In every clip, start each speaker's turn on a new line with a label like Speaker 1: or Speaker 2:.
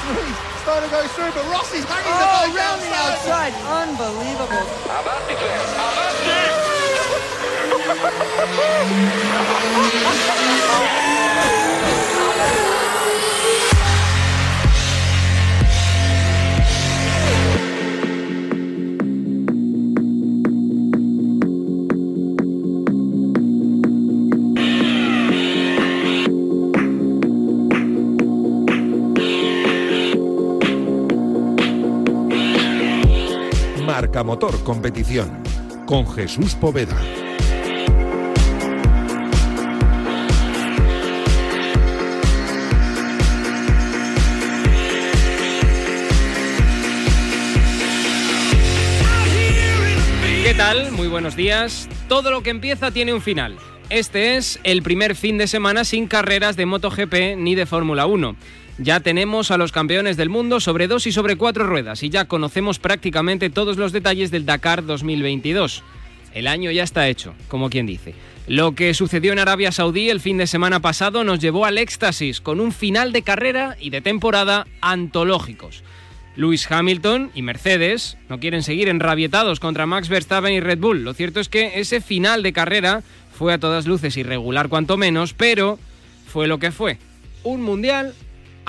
Speaker 1: He's trying to go through, but Ross is hanging
Speaker 2: oh,
Speaker 1: the
Speaker 2: ball around the outside. Unbelievable. Avant declare.
Speaker 3: Avant Marca Motor Competición con Jesús Poveda.
Speaker 4: ¿Qué tal? Muy buenos días. Todo lo que empieza tiene un final. Este es el primer fin de semana sin carreras de MotoGP ni de Fórmula 1. Ya tenemos a los campeones del mundo sobre dos y sobre cuatro ruedas y ya conocemos prácticamente todos los detalles del Dakar 2022. El año ya está hecho, como quien dice. Lo que sucedió en Arabia Saudí el fin de semana pasado nos llevó al éxtasis con un final de carrera y de temporada antológicos. Lewis Hamilton y Mercedes no quieren seguir enrabietados contra Max Verstappen y Red Bull. Lo cierto es que ese final de carrera fue a todas luces irregular cuanto menos, pero fue lo que fue. Un mundial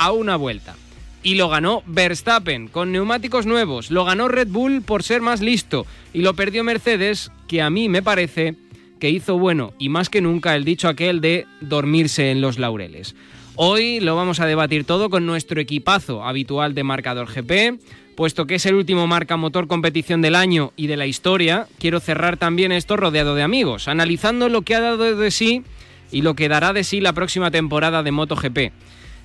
Speaker 4: a una vuelta. Y lo ganó Verstappen con neumáticos nuevos. Lo ganó Red Bull por ser más listo. Y lo perdió Mercedes, que a mí me parece que hizo bueno y más que nunca el dicho aquel de dormirse en los laureles. Hoy lo vamos a debatir todo con nuestro equipazo habitual de marcador GP. Puesto que es el último marca motor competición del año y de la historia, quiero cerrar también esto rodeado de amigos, analizando lo que ha dado de sí y lo que dará de sí la próxima temporada de MotoGP.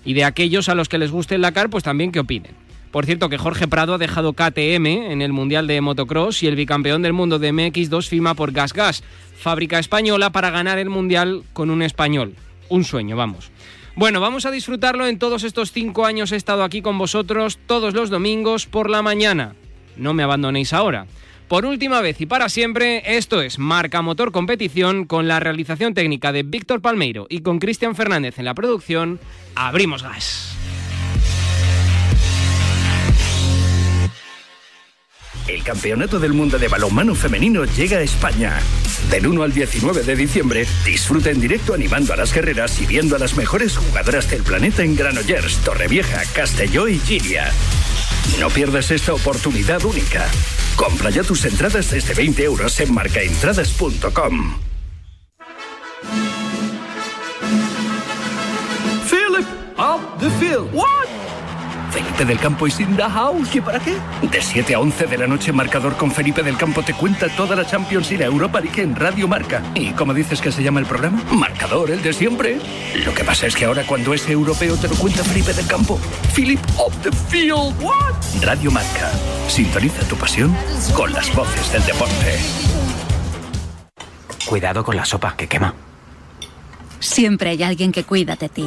Speaker 4: Y de aquellos a los que les guste el Dakar, pues también que opinen. Por cierto, que Jorge Prado ha dejado KTM en el Mundial de Motocross y el bicampeón del mundo de MX2 firma por Gas Gas, fábrica española para ganar el Mundial con un español. Un sueño, vamos. Bueno, vamos a disfrutarlo en todos estos cinco años he estado aquí con vosotros todos los domingos por la mañana. No me abandonéis ahora. Por última vez y para siempre, esto es Marca Motor Competición con la realización técnica de Víctor Palmeiro y con Cristian Fernández en la producción. Abrimos gas.
Speaker 5: El Campeonato del Mundo de Balonmano Femenino llega a España. Del 1 al 19 de diciembre, disfruta en directo animando a las guerreras y viendo a las mejores jugadoras del planeta en Granollers, Torrevieja, Castelló y Giria. No pierdas esta oportunidad única. Compra ya tus entradas desde 20 euros en marcaentradas.com.
Speaker 6: Philip of the field. What?
Speaker 5: Felipe del Campo is in the house. ¿Y para qué? De 7 a 11 de la noche, Marcador con Felipe del Campo te cuenta toda la Champions y la Europa League en Radio Marca. ¿Y cómo dices que se llama el programa? Marcador, el de siempre. Lo que pasa es que ahora cuando es europeo te lo cuenta Felipe del Campo. Philip of the Field. What? Radio Marca. Sintoniza tu pasión con las voces del deporte.
Speaker 7: Cuidado con la sopa, que quema.
Speaker 8: Siempre hay alguien que cuida de ti.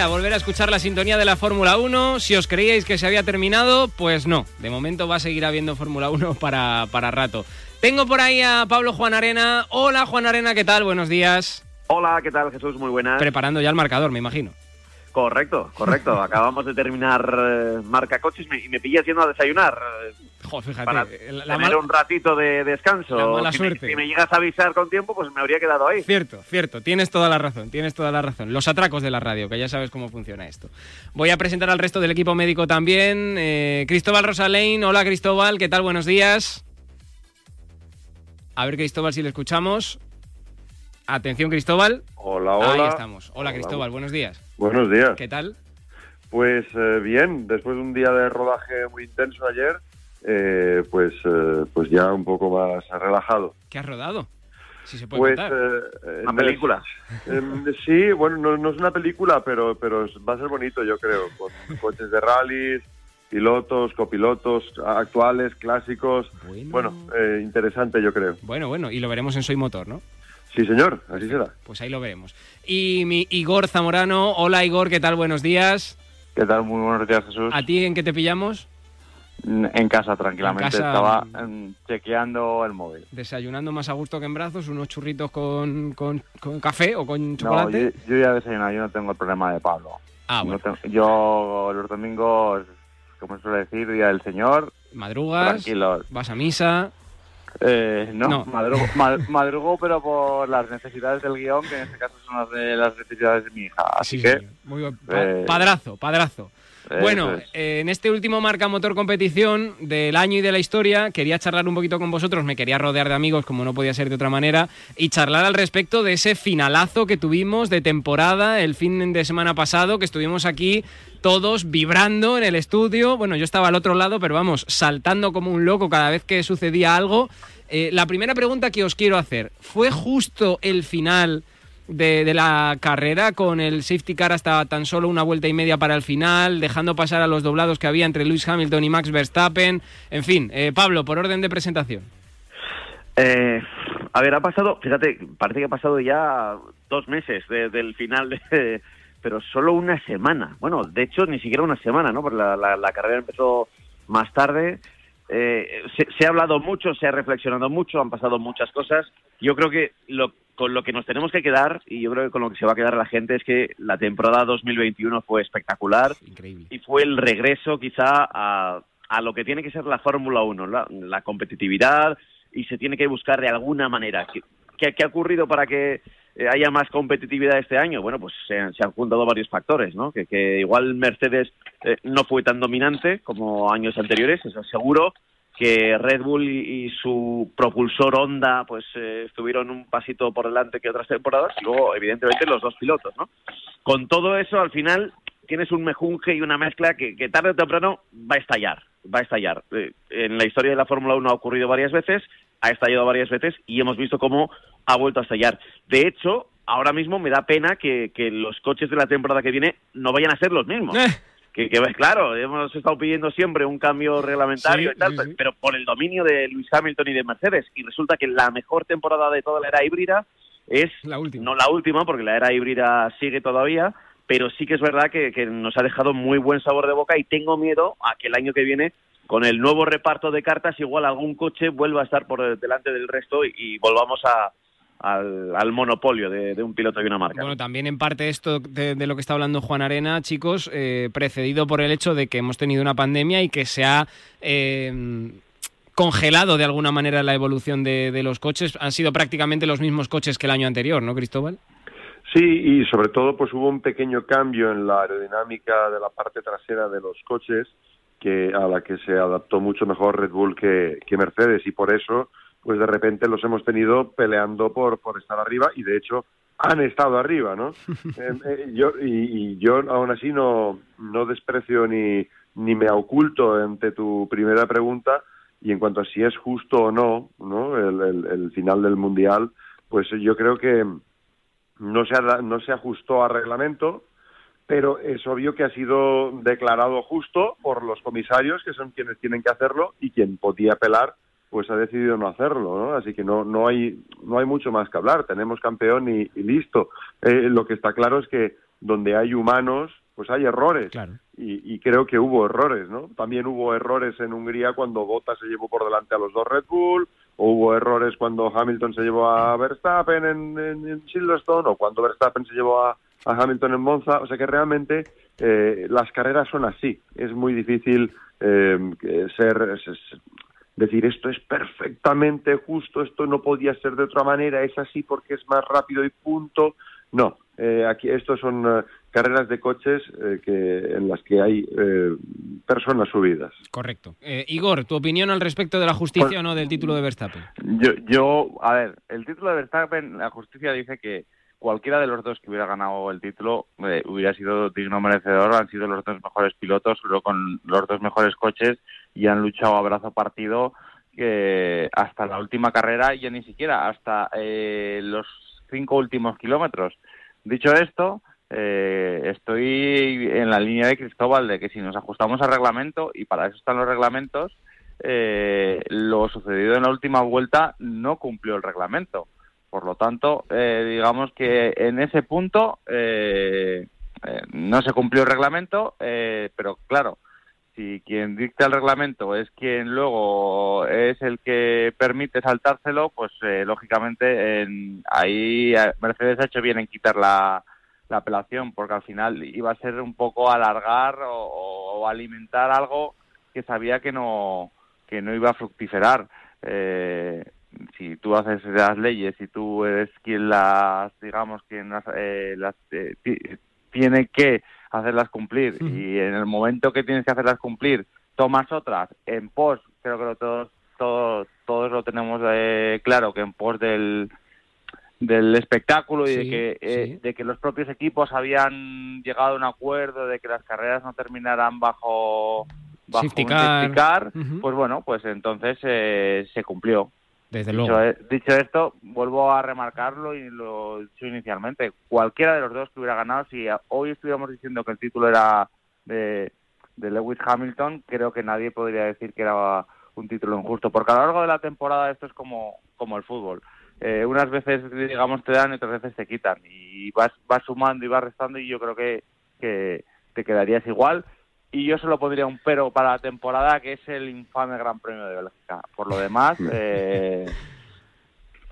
Speaker 4: Alegría volver a escuchar la sintonía de la Fórmula 1. Si os creíais que se había terminado, pues no. De momento va a seguir habiendo Fórmula 1 para, para rato. Tengo por ahí a Pablo Juan Arena. Hola Juan Arena, ¿qué tal? Buenos días.
Speaker 9: Hola, ¿qué tal Jesús? Muy buenas.
Speaker 4: Preparando ya el marcador, me imagino.
Speaker 9: Correcto, correcto. Acabamos de terminar eh, marca coches y me pillas yendo a desayunar. Eh,
Speaker 4: Jo, fíjate,
Speaker 9: para
Speaker 4: la
Speaker 9: tener
Speaker 4: mal-
Speaker 9: un ratito de descanso.
Speaker 4: La mala
Speaker 9: si, me,
Speaker 4: suerte.
Speaker 9: si me llegas a avisar con tiempo, pues me habría quedado ahí.
Speaker 4: Cierto, cierto, tienes toda la razón, tienes toda la razón. Los atracos de la radio, que ya sabes cómo funciona esto. Voy a presentar al resto del equipo médico también. Eh, Cristóbal Rosalein, hola Cristóbal, ¿qué tal? Buenos días. A ver Cristóbal si le escuchamos. Atención Cristóbal.
Speaker 10: Hola, hola.
Speaker 4: Ahí estamos. Hola Cristóbal, buenos días.
Speaker 10: Buenos días.
Speaker 4: ¿Qué tal?
Speaker 10: Pues eh, bien, después de un día de rodaje muy intenso ayer, eh, pues, eh, pues ya un poco más relajado.
Speaker 4: ¿Qué has rodado?
Speaker 10: pues
Speaker 9: eh, una película.
Speaker 10: Em, sí, bueno, no, es una película, pero pero va a ser bonito, yo creo, con coches de rally, pilotos, copilotos actuales, clásicos. Bueno, eh, interesante, yo creo.
Speaker 4: Bueno, bueno, y lo veremos en Soy Motor, ¿no?
Speaker 10: Sí, señor, así será.
Speaker 4: Pues ahí lo veremos. Y mi Igor Zamorano, hola Igor, ¿qué tal? Buenos días.
Speaker 7: ¿Qué tal? Muy buenos días, Jesús.
Speaker 4: ¿A ti en qué te pillamos?
Speaker 7: En casa, tranquilamente. Estaba em, chequeando el móvil.
Speaker 4: Desayunando más a gusto que en brazos, unos churritos con, con, café o con chocolate.
Speaker 7: No, yo, ya desayunado, yo no tengo el problema de Pablo.
Speaker 4: Ah, bueno.
Speaker 7: yo los domingos, como suele decir, Día del Señor.
Speaker 4: Madrugas,
Speaker 7: tranquilos.
Speaker 4: vas a misa.
Speaker 7: Eh, no, Madrugo, pero por las necesidades del guion, que en este caso son las, de las necesidades de mi hija. Así que.
Speaker 4: Muy eh, padrazo, padrazo. Bueno, en este último marca motor competición del año y de la historia, quería charlar un poquito con vosotros, me quería rodear de amigos como no podía ser de otra manera, y charlar al respecto de ese finalazo que tuvimos de temporada el fin de semana pasado, que estuvimos aquí todos vibrando en el estudio. Bueno, yo estaba al otro lado, pero vamos, saltando como un loco cada vez que sucedía algo. Eh, la primera pregunta que os quiero hacer, ¿fue justo el final? De, la carrera con el safety car hasta tan solo una vuelta y media para el final, dejando pasar a los doblados que había entre Lewis Hamilton y Max Verstappen. En fin, eh, Pablo, por orden de presentación.
Speaker 9: Eh, a ver, ha pasado, fíjate, parece que ha pasado ya dos meses del final, pero solo una semana. Bueno, de hecho, ni siquiera una semana, ¿no? Porque la, carrera empezó más tarde. Eh, se, se, ha hablado mucho, se ha reflexionado mucho, han pasado muchas cosas. Yo creo que lo con lo que nos tenemos que quedar, y yo creo que con lo que se va a quedar la gente, es que la temporada 2021 fue espectacular y fue el regreso quizá a, a lo que tiene que ser la Fórmula 1, la, competitividad, y se tiene que buscar de alguna manera. ¿Qué, qué, ha ocurrido para que eh, haya más competitividad este año? Bueno, pues se, han juntado varios factores, ¿no? Que, que igual Mercedes eh, no fue tan dominante como años anteriores, eso seguro, que Red Bull y, su propulsor Honda pues eh, estuvieron un pasito por delante que otras temporadas y luego evidentemente los dos pilotos, ¿no? Con todo eso al final tienes un mejunje y una mezcla que, tarde o temprano va a estallar, va a estallar. Eh, en la historia de la Fórmula 1 ha ocurrido varias veces, ha estallado varias veces y hemos visto cómo ha vuelto a estallar. De hecho, ahora mismo me da pena que, los coches de la temporada que viene no vayan a ser los mismos. Eh que, que claro, hemos estado pidiendo siempre un cambio reglamentario y tal, pero por el dominio de Luis Hamilton y de Mercedes. Y resulta que la mejor temporada de toda la era híbrida es,
Speaker 4: la última.
Speaker 9: no la última, porque la era híbrida sigue todavía, pero sí que es verdad que, nos ha dejado muy buen sabor de boca y tengo miedo a que el año que viene con el nuevo reparto de cartas igual algún coche vuelva a estar por delante del resto y volvamos a, al, monopolio de, un piloto y una marca.
Speaker 4: Bueno, también en parte esto de, lo que está hablando Juan Arena, chicos, eh, precedido por el hecho de que hemos tenido una pandemia y que se ha eh, congelado de alguna manera la evolución de, los coches. Han sido prácticamente los mismos coches que el año anterior, ¿no, Cristóbal?
Speaker 10: Sí, y sobre todo pues hubo un pequeño cambio en la aerodinámica de la parte trasera de los coches que a la que se adaptó mucho mejor Red Bull que Mercedes y por eso pues de repente los hemos tenido peleando por, por estar arriba y de hecho han estado arriba, ¿no? Eh, eh, yo, y, yo aún así no, no desprecio ni, ni me oculto ante tu primera pregunta y en cuanto a si es justo o no, ¿no? El, el, final del Mundial, pues yo creo que no se, no se ajustó a reglamento, pero es obvio que ha sido declarado justo por los comisarios, que son quienes tienen que hacerlo, y quien podía apelar pues ha decidido no hacerlo, ¿no? Así que no, no, hay, no hay mucho más que hablar, tenemos campeón y, listo. Eh, lo que está claro es que donde hay humanos, pues hay errores. Y, creo que hubo errores, ¿no? También hubo errores en Hungría cuando Bottas se llevó por delante a los dos Red Bull, o hubo errores cuando Hamilton se llevó a Verstappen en, en, Silverstone, o cuando Verstappen se llevó a, Hamilton en Monza. O sea que realmente eh, las carreras son así. Es muy difícil eh, ser, decir esto es perfectamente justo, esto no podía ser de otra manera, es así porque es más rápido y punto. No, eh, aquí estos son eh, carreras de coches eh, que en las que hay personas subidas.
Speaker 4: Correcto. Igor, tu opinión al respecto de la justicia o no del título de Verstappen.
Speaker 7: Yo, yo, a ver, el título de Verstappen, la justicia dice que cualquiera de los dos que hubiera ganado el título hubiera sido digno merecedor, han sido los dos mejores pilotos, solo con los dos mejores coches y han luchado a brazo partido hasta la última carrera, ya ni siquiera, hasta eh, los cinco últimos kilómetros. Dicho esto, eh, estoy en la línea de Cristóbal de que si nos ajustamos al reglamento, y para eso están los reglamentos, eh, lo sucedido en la última vuelta no cumplió el reglamento. Por lo tanto, eh, digamos que en ese punto eh, eh, no se cumplió el reglamento, eh, pero claro, si quien dicta el reglamento es quien luego es el que permite saltárselo, pues eh, lógicamente en, ahí Mercedes ha hecho bien en quitar la, la apelación, porque al final iba a ser un poco alargar o, o alimentar algo que sabía que no que no iba a fructiferar. Eh, si tú haces las leyes y tú eres quien las, digamos, quien las, eh, las eh, ti- tiene que hacerlas cumplir y en el momento que tienes que hacerlas cumplir tomas otras en pos, creo que lo todos todos todos lo tenemos eh, claro que en pos del del espectáculo y de que eh,
Speaker 4: sí.
Speaker 7: de que los propios equipos habían llegado a un acuerdo de que las carreras no terminaran bajo bajo
Speaker 4: Safety
Speaker 7: un
Speaker 4: car.
Speaker 7: safety car,
Speaker 4: Ujú.
Speaker 7: pues bueno, pues entonces eh, se cumplió.
Speaker 4: Desde
Speaker 7: Dicho,
Speaker 4: luego.
Speaker 7: e- dicho esto, vuelvo a remarcarlo y lo he dicho inicialmente. Cualquiera de los dos que hubiera ganado, si hoy estuviéramos diciendo que el título era de, de Lewis Hamilton, creo que nadie podría decir que era un título injusto, porque a lo largo de la temporada esto es como, como el fútbol. Eh, unas veces, digamos, te dan y otras veces te quitan. Y vas, vas sumando y vas restando y yo creo que, que te quedarías igual. Y yo solo pondría un pero para la temporada, que es el infame Gran Premio de Bélgica. Por lo demás, eh,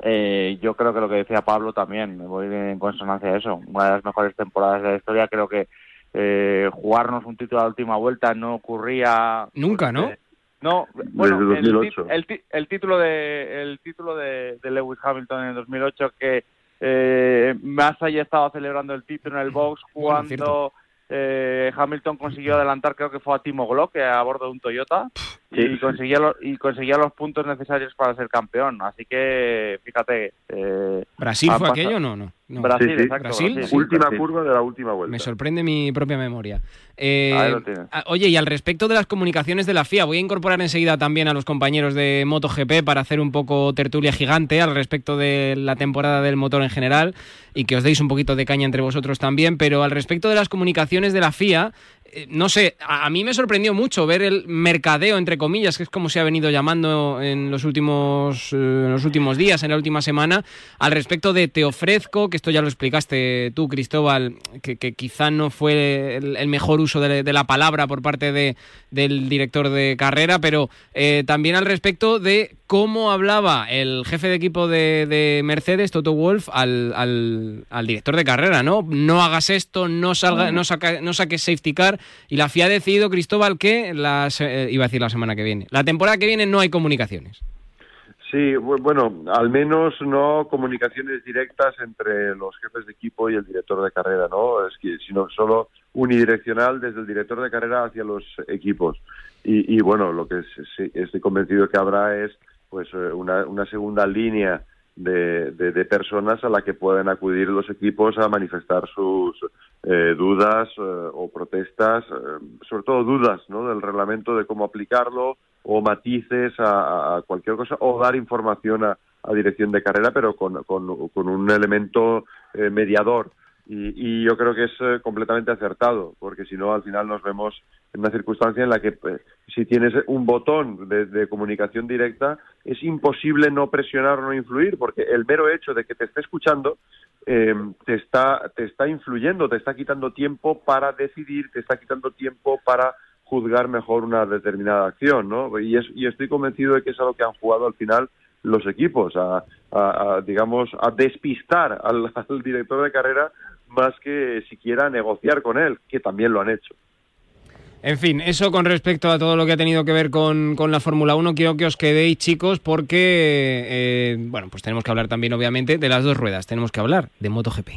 Speaker 7: eh, yo creo que lo que decía Pablo también, me voy en consonancia a eso. Una de las mejores temporadas de la historia, creo que eh, jugarnos un título a la última vuelta no ocurría.
Speaker 4: Nunca, ¿no?
Speaker 7: eh, no, bueno,
Speaker 10: Desde
Speaker 7: el, ti-
Speaker 10: 2008.
Speaker 7: el, título de el título de, de Lewis Hamilton en el 2008 que eh, Massa ya estaba celebrando el título en el box
Speaker 4: Bueno, cierto.
Speaker 7: Eh, Hamilton consiguió adelantar creo que fue a Timo Glock que a bordo de un Toyota
Speaker 10: Sí,
Speaker 7: y conseguía los, y conseguía los puntos necesarios para ser campeón así que fíjate eh,
Speaker 4: ¿Brasil fue
Speaker 7: pasado-
Speaker 4: aquello? No, no. No.
Speaker 7: Brasil,
Speaker 10: Sí, sí.
Speaker 7: exacto
Speaker 4: Brasil,
Speaker 7: Brasil.
Speaker 4: sí.
Speaker 10: última
Speaker 7: Brasil.
Speaker 10: curva de la última vuelta.
Speaker 4: Me sorprende mi propia memoria. Eh,
Speaker 7: Ahí lo tienes.
Speaker 4: ah, oye, y al respecto de las comunicaciones de la FIA, voy a incorporar enseguida también a los compañeros de MotoGP para hacer un poco tertulia gigante al respecto de la temporada del motor en general y que os deis un poquito de caña entre vosotros también, pero al respecto de las comunicaciones de la FIA, no sé, a, mí me sorprendió mucho ver el mercadeo, entre comillas, que es como se ha venido llamando en los últimos, eh, en los últimos días, en la última semana, al respecto de te ofrezco, que esto ya lo explicaste tú, Cristóbal, que, quizá no fue el, mejor uso de, de la palabra por parte de, del director de carrera, pero eh, también al respecto de cómo hablaba el jefe de equipo de, de Mercedes, Toto Wolf, al, al, al director de carrera, ¿no? No hagas esto, no, salga, no, saca- no saques safety car. Y la FIA ha decidido, Cristóbal, que las, eh, iba a decir la semana que viene. La temporada que viene no hay comunicaciones.
Speaker 10: Sí, bu- bueno, al menos no comunicaciones directas entre los jefes de equipo y el director de carrera, ¿no? Es que, sino solo unidireccional desde el director de carrera hacia los equipos. Y, y bueno, lo que es- sí, estoy convencido que habrá es pues eh, una, una segunda línea de, personas a la que pueden acudir los equipos a manifestar sus eh, dudas eh, o protestas, eh, sobre todo dudas ¿no? del reglamento de cómo aplicarlo o matices a, a cualquier cosa o dar información a, dirección de carrera, pero con, con- con un elemento mediador. Y, y yo creo que es eh, completamente acertado, porque si no, al final nos vemos en una circunstancia en la que eh, si tienes un botón de, de comunicación directa, es imposible no presionar o no influir, porque el mero hecho de que te esté escuchando eh, te, está, te está influyendo, te está quitando tiempo para decidir, te está quitando tiempo para juzgar mejor una determinada acción, ¿no? Y, es, y estoy convencido de que es a lo que han jugado al final los equipos, a, a- a, digamos, a despistar al, al director de carrera más que siquiera negociar con él, que también lo han hecho.
Speaker 4: En fin, eso con respecto a todo lo que ha tenido que ver con, con la Fórmula 1, quiero que os quedéis, chicos, porque, eh, bueno, pues tenemos que hablar también, obviamente, de las dos ruedas. Tenemos que hablar de MotoGP.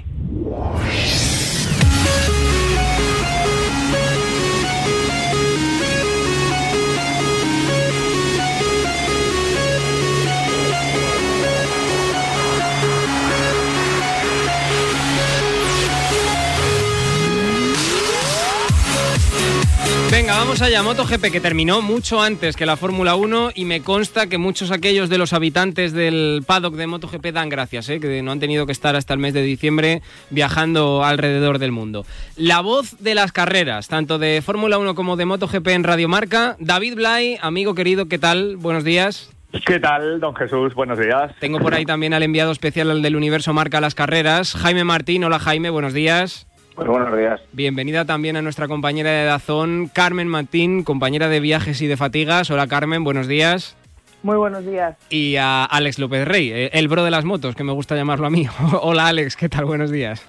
Speaker 4: Venga, vamos allá. MotoGP que terminó mucho antes que la Fórmula 1 y me consta que muchos aquellos de los habitantes del paddock de MotoGP dan gracias, ¿eh? que no han tenido que estar hasta el mes de diciembre viajando alrededor del mundo. La voz de las carreras, tanto de Fórmula 1 como de MotoGP en Radio Marca. David Blay, amigo querido, ¿qué tal? Buenos días.
Speaker 11: ¿Qué tal, don Jesús? Buenos días.
Speaker 4: Tengo por ahí también al enviado especial del Universo Marca las carreras, Jaime Martín. Hola Jaime, buenos días.
Speaker 12: Muy buenos días.
Speaker 4: Bienvenida también a nuestra compañera de Dazón, Carmen Martín, compañera de viajes y de fatigas. Hola Carmen, buenos días.
Speaker 13: Muy buenos días.
Speaker 4: Y a Alex López Rey, eh, el bro de las motos, que me gusta llamarlo a mí. Hola Alex, ¿qué tal? Buenos días.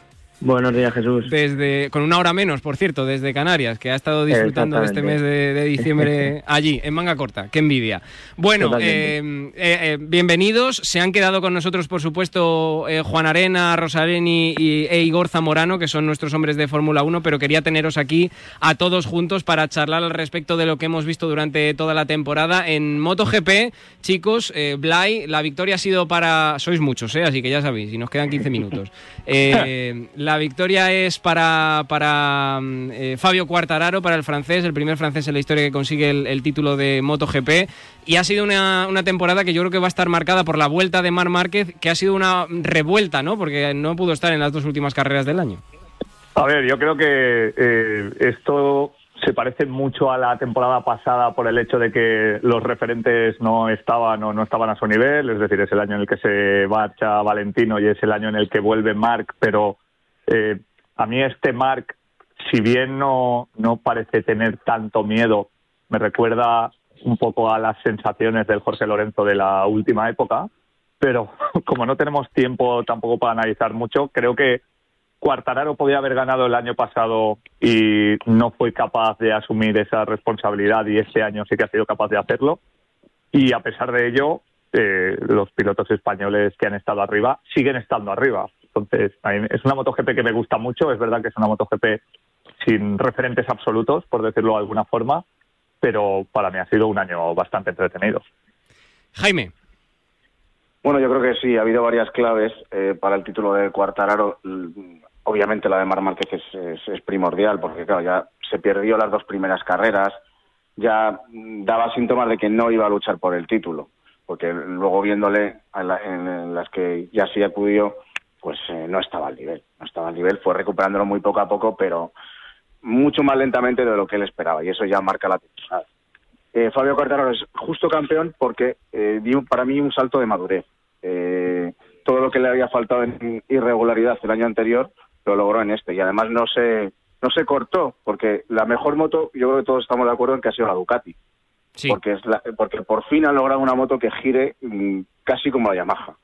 Speaker 14: Buenos días, Jesús.
Speaker 4: Desde, con una hora menos, por cierto, desde Canarias, que ha estado disfrutando de este mes de, diciembre allí, en manga corta. Qué envidia. Bueno, eh, eh, eh, bienvenidos. Se han quedado con nosotros, por supuesto, Juan Arena, Rosareni y e Igor Zamorano, que son nuestros hombres de Fórmula 1, pero quería teneros aquí a todos juntos para charlar al respecto de lo que hemos visto durante toda la temporada. En MotoGP, chicos, Blay, la victoria ha sido para... Sois muchos, así que ya sabéis, y nos quedan 15 minutos. la la victoria es para, para mm, eh, Fabio Quartararo, para el francés, el primer francés en la historia que consigue el, título de MotoGP. Y ha sido una, temporada que yo creo que va a estar marcada por la vuelta de Mar Márquez, que ha sido una revuelta, ¿no? Porque no pudo estar en las dos últimas carreras del año.
Speaker 11: A ver, yo creo que eh, esto se parece mucho a la temporada pasada por el hecho de que los referentes no estaban o no estaban a su nivel, es decir, es el año en el que se marcha Valentino y es el año en el que vuelve Marc, pero eh, a mí este Mark, si bien no, no parece tener tanto miedo, me recuerda un poco a las sensaciones del Jorge Lorenzo de la última época, pero como no tenemos tiempo tampoco para analizar mucho, creo que Cuartararo podía haber ganado el año pasado y no fue capaz de asumir esa responsabilidad y este año sí que ha sido capaz de hacerlo. Y a pesar de ello, eh, los pilotos españoles que han estado arriba siguen estando arriba. Entonces, es una MotoGP que me gusta mucho. Es verdad que es una MotoGP sin referentes absolutos, por decirlo de alguna forma, pero para mí ha sido un año bastante entretenido.
Speaker 4: Jaime.
Speaker 12: Bueno, yo creo que sí, ha habido varias claves eh, para el título de Cuartararo. Obviamente la de Mar Márquez es, primordial, porque claro, ya se perdió las dos primeras carreras, ya daba síntomas de que no iba a luchar por el título, porque luego viéndole en las que ya sí acudió, pues eh, no estaba al nivel. No estaba al nivel, fue recuperándolo muy poco a poco, pero mucho más lentamente de lo que él esperaba, y eso ya marca la temporada. Eh, Fabio Quartararo es justo campeón porque eh, dio para mí un salto de madurez. todo lo que le había faltado en irregularidad el año anterior lo logró en este, y además no se, no se cortó, porque la mejor moto, yo creo que todos estamos de acuerdo en que ha sido la Ducati. Porque, es porque por fin han logrado una moto que gire mm, casi como la Yamaha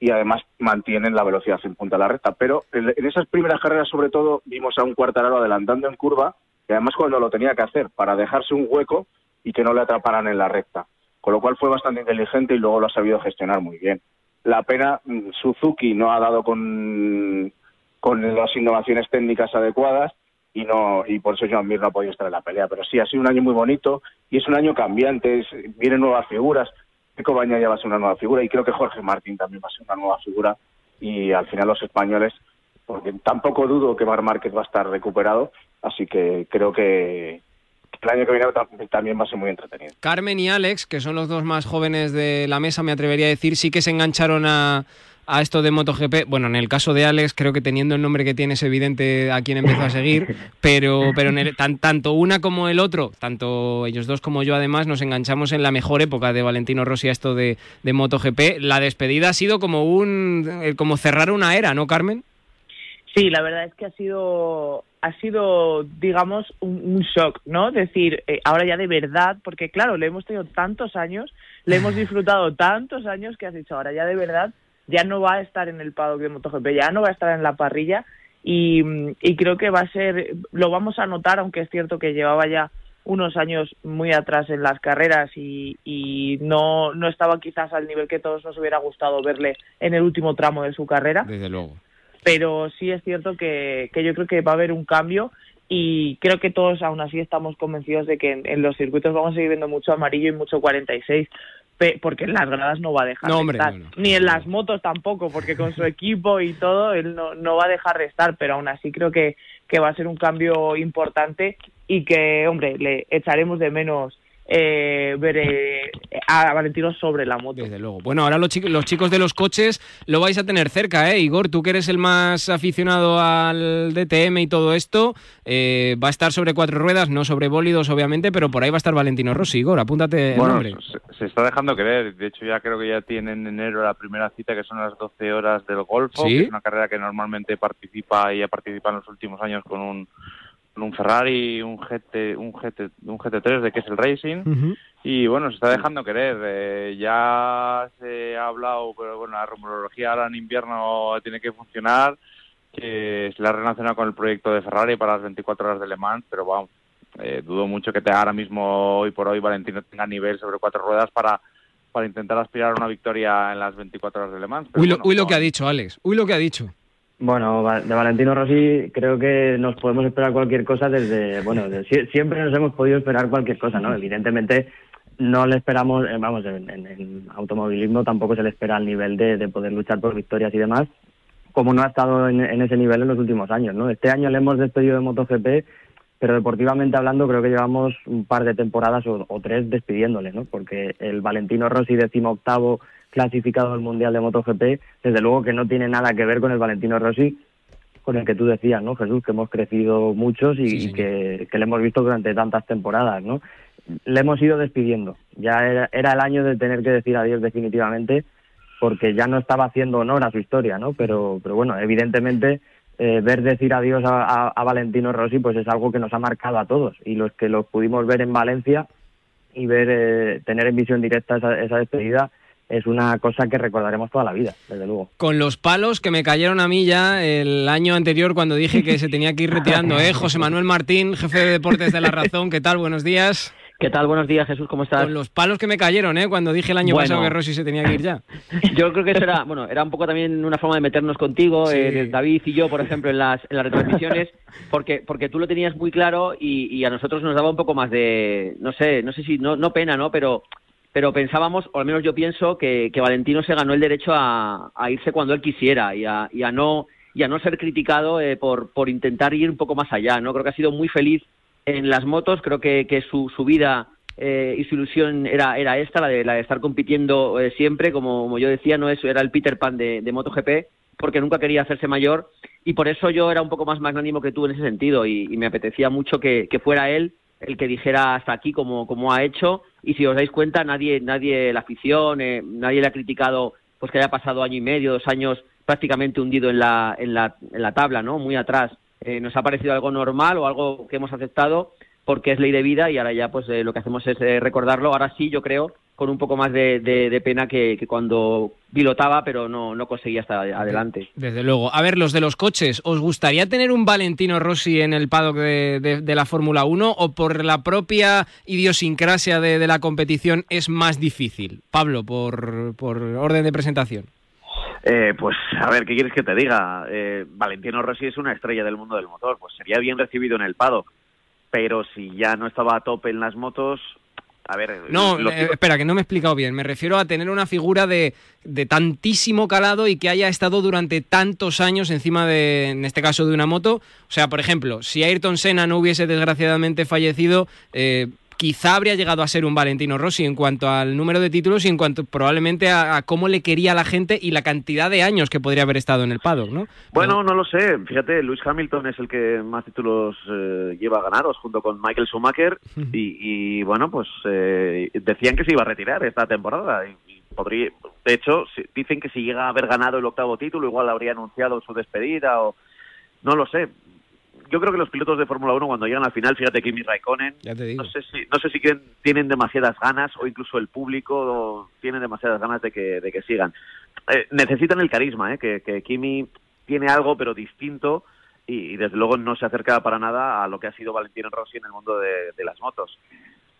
Speaker 12: y además mantienen la velocidad en punta de la recta. Pero en, esas primeras carreras, sobre todo, vimos a un Cuartararo adelantando en curva y además cuando lo tenía que hacer para dejarse un hueco y que no le atraparan en la recta. Con lo cual fue bastante inteligente y luego lo ha sabido gestionar muy bien. La pena, mm, Suzuki no ha dado con, con las innovaciones técnicas adecuadas y no y por eso Joan Mir no ha podido estar en la pelea. Pero sí, ha sido un año muy bonito y es un año cambiante, vienen nuevas figuras. Baña ya va a ser una nueva figura y creo que Jorge Martín también va a ser una nueva figura y al final los españoles, porque tampoco dudo que Mar Márquez va a estar recuperado, así que creo que el año que viene también va a ser muy entretenido.
Speaker 4: Carmen y Alex, que son los dos más jóvenes de la mesa, me atrevería a decir, sí que se engancharon a, a esto de MotoGP. Bueno, en el caso de Alex, creo que teniendo el nombre que tiene es evidente a quién empezó a seguir, pero, pero tanto una como el otro, tanto ellos dos como yo además, nos enganchamos en la mejor época de Valentino Rossi a esto de, de MotoGP. La despedida ha sido como un eh, como cerrar una era, ¿no, Carmen?
Speaker 13: Sí, la verdad es que ha sido ha sido, digamos, un, shock, ¿no? Decir, eh, ahora ya de verdad, porque claro, le hemos tenido tantos años, le hemos disfrutado tantos años que has dicho, ahora ya de verdad ya no va a estar en el paddock de MotoGP, ya no va a estar en la parrilla y, creo que va a ser, lo vamos a notar, aunque es cierto que llevaba ya unos años muy atrás en las carreras y, no, no estaba quizás al nivel que todos nos hubiera gustado verle en el último tramo de su carrera.
Speaker 4: Desde luego.
Speaker 13: Pero sí es cierto que, que yo creo que va a haber un cambio y creo que todos aún así estamos convencidos de que en, los circuitos vamos a seguir viendo mucho amarillo y mucho 46 porque en las gradas no va a dejar de estar. Ni en las motos tampoco, porque con su equipo y todo, él no, no va a dejar de estar, pero aún así creo que, que va a ser un cambio importante y que, hombre, le echaremos de menos eh, ver eh, a Valentino sobre la moto.
Speaker 4: Desde luego. Bueno, ahora los, chicos, los chicos de los coches lo vais a tener cerca, ¿eh? Igor, tú que eres el más aficionado al DTM y todo esto, eh, va a estar sobre cuatro ruedas, no sobre bólidos, obviamente, pero por ahí va a estar Valentino Rossi. Igor, apúntate el nombre.
Speaker 7: Se, está dejando creer. De hecho, ya creo que ya tiene en enero la primera cita, que son las 12 horas del Golfo, que es una carrera que normalmente participa y ha participado en los últimos años con un un Ferrari, un GT, un GT, un GT3 de que es el Racing. Y bueno, se está dejando querer. Eh, ya se ha hablado, pero bueno, la rumorología ahora en invierno tiene que funcionar, que se la ha relacionado con el proyecto de Ferrari para las 24 horas de Le Mans, pero vamos, eh, dudo mucho que te, ahora mismo, hoy por hoy, Valentino tenga nivel sobre cuatro ruedas para para intentar aspirar a una victoria en las 24 horas de Le Mans.
Speaker 4: uy, lo, uy lo que ha dicho, Alex. Uy, lo que ha dicho.
Speaker 14: Bueno, de Valentino Rossi creo que nos podemos esperar cualquier cosa desde, bueno, siempre nos hemos podido esperar cualquier cosa, ¿no? Evidentemente no le esperamos, eh, vamos, en, en, automovilismo tampoco se le espera el nivel de, poder luchar por victorias y demás, como no ha estado en, ese nivel en los últimos años, ¿no? Este año le hemos despedido de MotoGP, pero deportivamente hablando creo que llevamos un par de temporadas o, o tres despidiéndole, ¿no? Porque el Valentino Rossi decimo octavo clasificado al Mundial de MotoGP, desde luego que no tiene nada que ver con el Valentino Rossi, con el que tú decías, ¿no, Jesús? Que hemos crecido muchos y, que, le hemos visto durante tantas temporadas, ¿no? Le hemos ido despidiendo. Ya era, el año de tener que decir adiós definitivamente, porque ya no estaba haciendo honor a su historia, ¿no? Pero, pero bueno, evidentemente eh, ver decir adiós a, Valentino Rossi pues es algo que nos ha marcado a todos y los que los pudimos ver en Valencia y ver eh, tener en visión directa esa, esa despedida es una cosa que recordaremos toda la vida, desde luego.
Speaker 4: Con los palos que me cayeron a mí ya el año anterior cuando dije que se tenía que ir retirando, ¿eh? José Manuel Martín, jefe de deportes de La Razón, ¿qué tal? Buenos días.
Speaker 15: ¿Qué tal? Buenos días, Jesús, ¿cómo estás?
Speaker 4: Con los palos que me cayeron, ¿eh? Cuando dije el año pasado que Rossi se tenía que ir ya.
Speaker 15: Yo creo que eso era, bueno, era un poco también una forma de meternos contigo, eh, David y yo, por ejemplo, en las, en las retransmisiones, porque, porque tú lo tenías muy claro y, a nosotros nos daba un poco más de, no sé, no sé si, no, no pena, ¿no? Pero pero pensábamos, o al menos yo pienso, que, Valentino se ganó el derecho a, irse cuando él quisiera y a, no y a no ser criticado eh, por, por intentar ir un poco más allá. no Creo que ha sido muy feliz en las motos, creo que, que su, su vida eh, y su ilusión era, era esta, la de, la de estar compitiendo eh, siempre, como, como, yo decía, no eso era el Peter Pan de, de MotoGP, porque nunca quería hacerse mayor y por eso yo era un poco más magnánimo que tú en ese sentido y, me apetecía mucho que, que fuera él el que dijera hasta aquí como, como ha hecho y si os dais cuenta nadie nadie la afición eh, nadie le ha criticado pues que haya pasado año y medio dos años prácticamente hundido en la en la, en la tabla no muy atrás eh, nos ha parecido algo normal o algo que hemos aceptado porque es ley de vida y ahora ya pues eh, lo que hacemos es eh, recordarlo. Ahora sí, yo creo, con un poco más de, pena que, cuando pilotaba, pero no, no conseguía estar adelante.
Speaker 4: Desde luego. A ver, los de los coches, ¿os gustaría tener un Valentino Rossi en el paddock de, la Fórmula 1 o por la propia idiosincrasia de, la competición es más difícil? Pablo, por, por orden de presentación.
Speaker 9: Eh, pues a ver, ¿qué quieres que te diga? Valentino Rossi es una estrella del mundo del motor, pues sería bien recibido en el paddock pero si ya no estaba a tope en las motos, a ver,
Speaker 4: no, eh, espera, que no me he explicado bien. Me refiero a tener una figura de, de, tantísimo calado y que haya estado durante tantos años encima de, en este caso, de una moto. O sea, por ejemplo, si Ayrton Senna no hubiese desgraciadamente fallecido, eh, quizá habría llegado a ser un Valentino Rossi en cuanto al número de títulos y en cuanto probablemente a, cómo le quería la gente y la cantidad de años que podría haber estado en el paddock, ¿no?
Speaker 9: Bueno, no lo sé. Fíjate, Lewis Hamilton es el que más títulos eh, lleva ganados junto con Michael Schumacher y, bueno, pues eh, decían que se iba a retirar esta temporada y, podría, de hecho, dicen que si llega a haber ganado el octavo título igual habría anunciado su despedida o no lo sé yo creo que los pilotos de Fórmula 1 cuando llegan al final, fíjate Kimi Raikkonen, no sé si no sé si tienen demasiadas ganas o incluso el público tiene demasiadas ganas de que, de que sigan. Eh, necesitan el carisma, ¿eh? que, que Kimi tiene algo pero distinto y, desde luego no se acerca para nada a lo que ha sido Valentino Rossi en el mundo de, de las motos.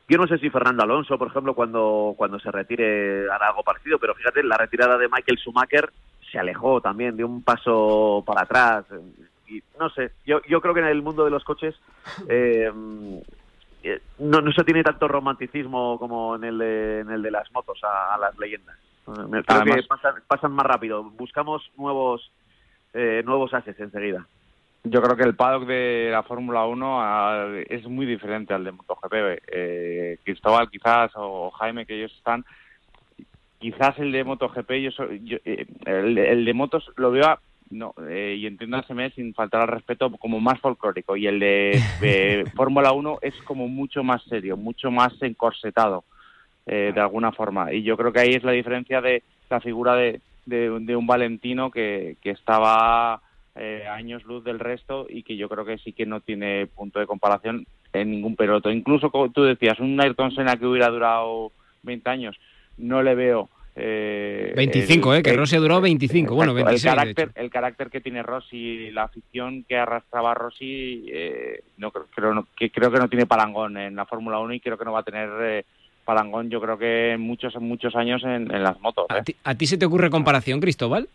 Speaker 9: Yo no sé si Fernando Alonso, por ejemplo, cuando, cuando se retire hará algo parecido, pero fíjate, la retirada de Michael Schumacher se alejó también de un paso para atrás y no sé, yo, yo creo que en el mundo de los coches eh, eh, no, no se tiene tanto romanticismo como en el de, en el de las motos a, las leyendas. Creo que pasan, pasan, más rápido. Buscamos nuevos, eh, nuevos ases enseguida.
Speaker 7: yo creo que el paddock de la Fórmula 1 ah, es muy diferente al de MotoGP. Eh, Cristóbal quizás o Jaime, que ellos están, quizás el de MotoGP, yo, yo eh, el, de motos lo veo, no, eh, y entiéndaseme sin faltar al respeto, como más folclórico. Y el de, Fórmula 1 es como mucho más serio, mucho más encorsetado, eh, de alguna forma. Y yo creo que ahí es la diferencia de la figura de, de, un Valentino que, que estaba eh, años luz del resto y que yo creo que sí que no tiene punto de comparación en ningún peloto. Incluso, como tú decías, un Ayrton Senna que hubiera durado 20 años, no le veo...
Speaker 4: Eh, 25, eh, que Rossi ha durado 25, bueno, 26.
Speaker 7: El carácter, el carácter que tiene Rossi, la afición que arrastraba Rossi, eh, no, creo, que, creo que no tiene palangón en la Fórmula 1 y creo que no va a tener... Eh, palangón yo creo que muchos muchos años en, las motos.
Speaker 4: ¿A, ¿A ti se te ocurre comparación, Cristóbal?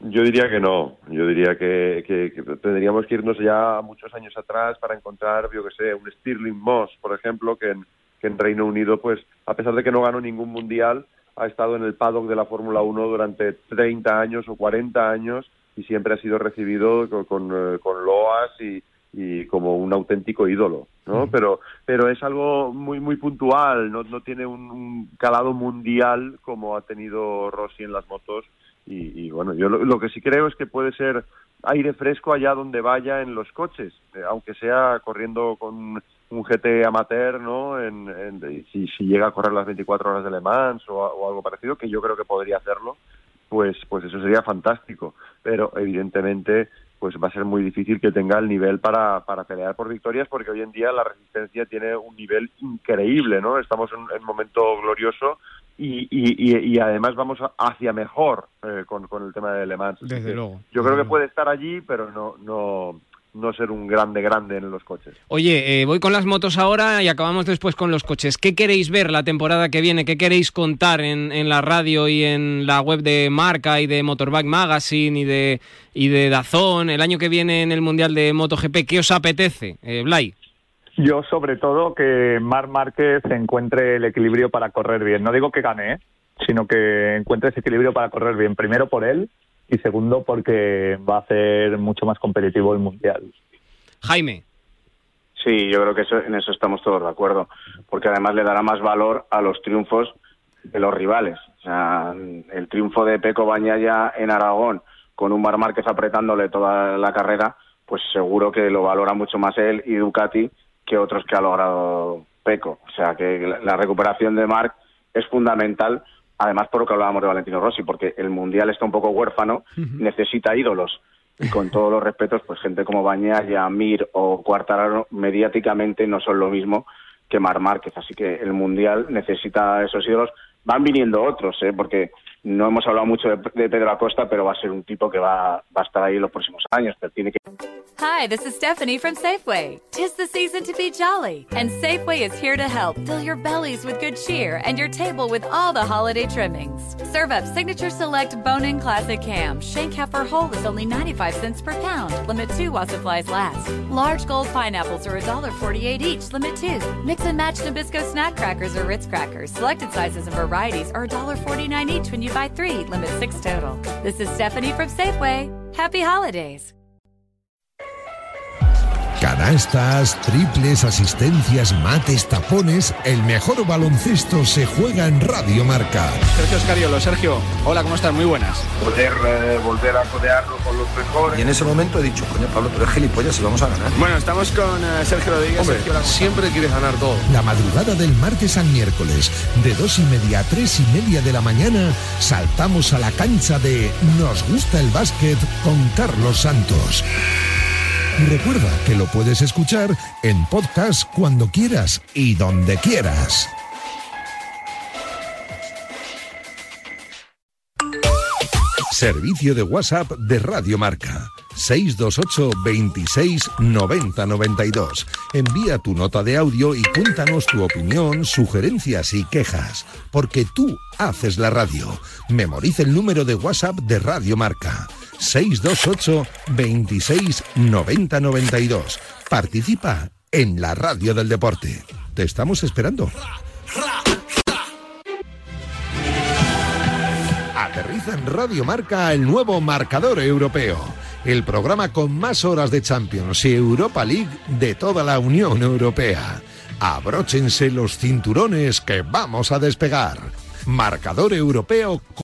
Speaker 10: Yo diría que no. Yo diría que, tendríamos que irnos ya muchos años atrás para encontrar, yo que sé, un Stirling Moss, por ejemplo, que en, que en Reino Unido, pues, a pesar de que no ganó ningún mundial, ha estado en el paddock de la Fórmula 1 durante 30 años o 40 años y siempre ha sido recibido con, eh, loas y, como un auténtico ídolo, ¿no? Pero pero es algo muy muy puntual, no, no tiene un, calado mundial como ha tenido Rossi en las motos y, bueno, yo lo, que sí creo es que puede ser aire fresco allá donde vaya en los coches, eh, aunque sea corriendo con un GT amateur, ¿no? En, si, si, llega a correr las 24 horas de Le Mans o, algo parecido, que yo creo que podría hacerlo, pues, pues eso sería fantástico. Pero evidentemente, pues va a ser muy difícil que tenga el nivel para, para pelear por victorias, porque hoy en día la resistencia tiene un nivel increíble, ¿no? Estamos en un momento glorioso y, y, y, además vamos hacia mejor eh, con, con, el tema de Le Mans.
Speaker 4: Desde luego.
Speaker 10: Yo creo que puede estar allí, pero no, no, no ser un grande grande en los coches.
Speaker 4: Oye, eh, voy con las motos ahora y acabamos después con los coches. ¿Qué queréis ver la temporada que viene? ¿Qué queréis contar en, en la radio y en la web de Marca y de Motorbike Magazine y de, y de Dazón el año que viene en el Mundial de MotoGP? ¿Qué os apetece, eh, Blay?
Speaker 11: Yo, sobre todo, que Mar Márquez encuentre el equilibrio para correr bien. No digo que gane, ¿eh? sino que encuentre ese equilibrio para correr bien. Primero por él y segundo porque va a hacer mucho más competitivo el Mundial.
Speaker 4: Jaime.
Speaker 12: Sí, yo creo que en eso estamos todos de acuerdo, porque además le dará más valor a los triunfos de los rivales. O sea, el triunfo de Peco Bañaya en Aragón, con un Mar Márquez apretándole toda la carrera, pues seguro que lo valora mucho más él y Ducati que otros que ha logrado Peco. O sea que la recuperación de Marc es fundamental, además por lo que hablábamos de Valentino Rossi, porque el Mundial está un poco huérfano, necesita ídolos. Y con todos los respetos, pues gente como Bañaya, Mir o Cuartararo mediáticamente no son lo mismo que Mar Márquez. Así que el Mundial necesita esos ídolos. Van viniendo otros, ¿eh? porque no hemos hablado mucho de, Pedro Acosta, pero va a ser un tipo que va, va a estar ahí los próximos años. Pero tiene que...
Speaker 16: Hi, this is Stephanie from Safeway. Tis the season to be jolly, and Safeway is here to help fill your bellies with good cheer and your table with all the holiday trimmings. Serve up Signature Select Bone-In Classic Ham. Shank Heifer Whole is only 95 cents per pound. Limit 2 while supplies last. Large gold pineapples are $1.48 each. Limit 2. Mix and match Nabisco snack crackers or Ritz crackers. Selected sizes and varieties are $1.49 each when you buy three. Limit 6 total. This is Stephanie from Safeway. Happy holidays.
Speaker 3: Canastas, triples, asistencias, mates, tapones. El mejor baloncesto se juega en Radio Marca.
Speaker 17: Sergio Escariolo, Sergio, hola, ¿cómo estás? Muy buenas.
Speaker 10: Poder eh, volver a codearlo con los mejores.
Speaker 17: Y en ese momento he dicho, coño, Pablo, pero es gilipollas y vamos a ganar. Bueno, estamos con eh, Sergio Rodríguez.
Speaker 10: Hombre, siempre quieres ganar todo.
Speaker 3: La madrugada del martes al miércoles, de dos y media a tres y media de la mañana, saltamos a la cancha de Nos gusta el básquet con Carlos Santos. Recuerda que lo puedes escuchar en podcast cuando quieras y donde quieras. Servicio de WhatsApp de Radio Marca. 628 26 90 92. Envía tu nota de audio y cuéntanos tu opinión, sugerencias y quejas, porque tú haces la radio. Memoriza el número de WhatsApp de Radio Marca. 628 26 90 92. Participa en la radio del deporte. Te estamos esperando. Aterriza en Radio Marca el nuevo marcador europeo el programa con más horas de Champions y Europa League de toda la Unión Europea. Abróchense los cinturones que vamos a despegar. Marcador europeo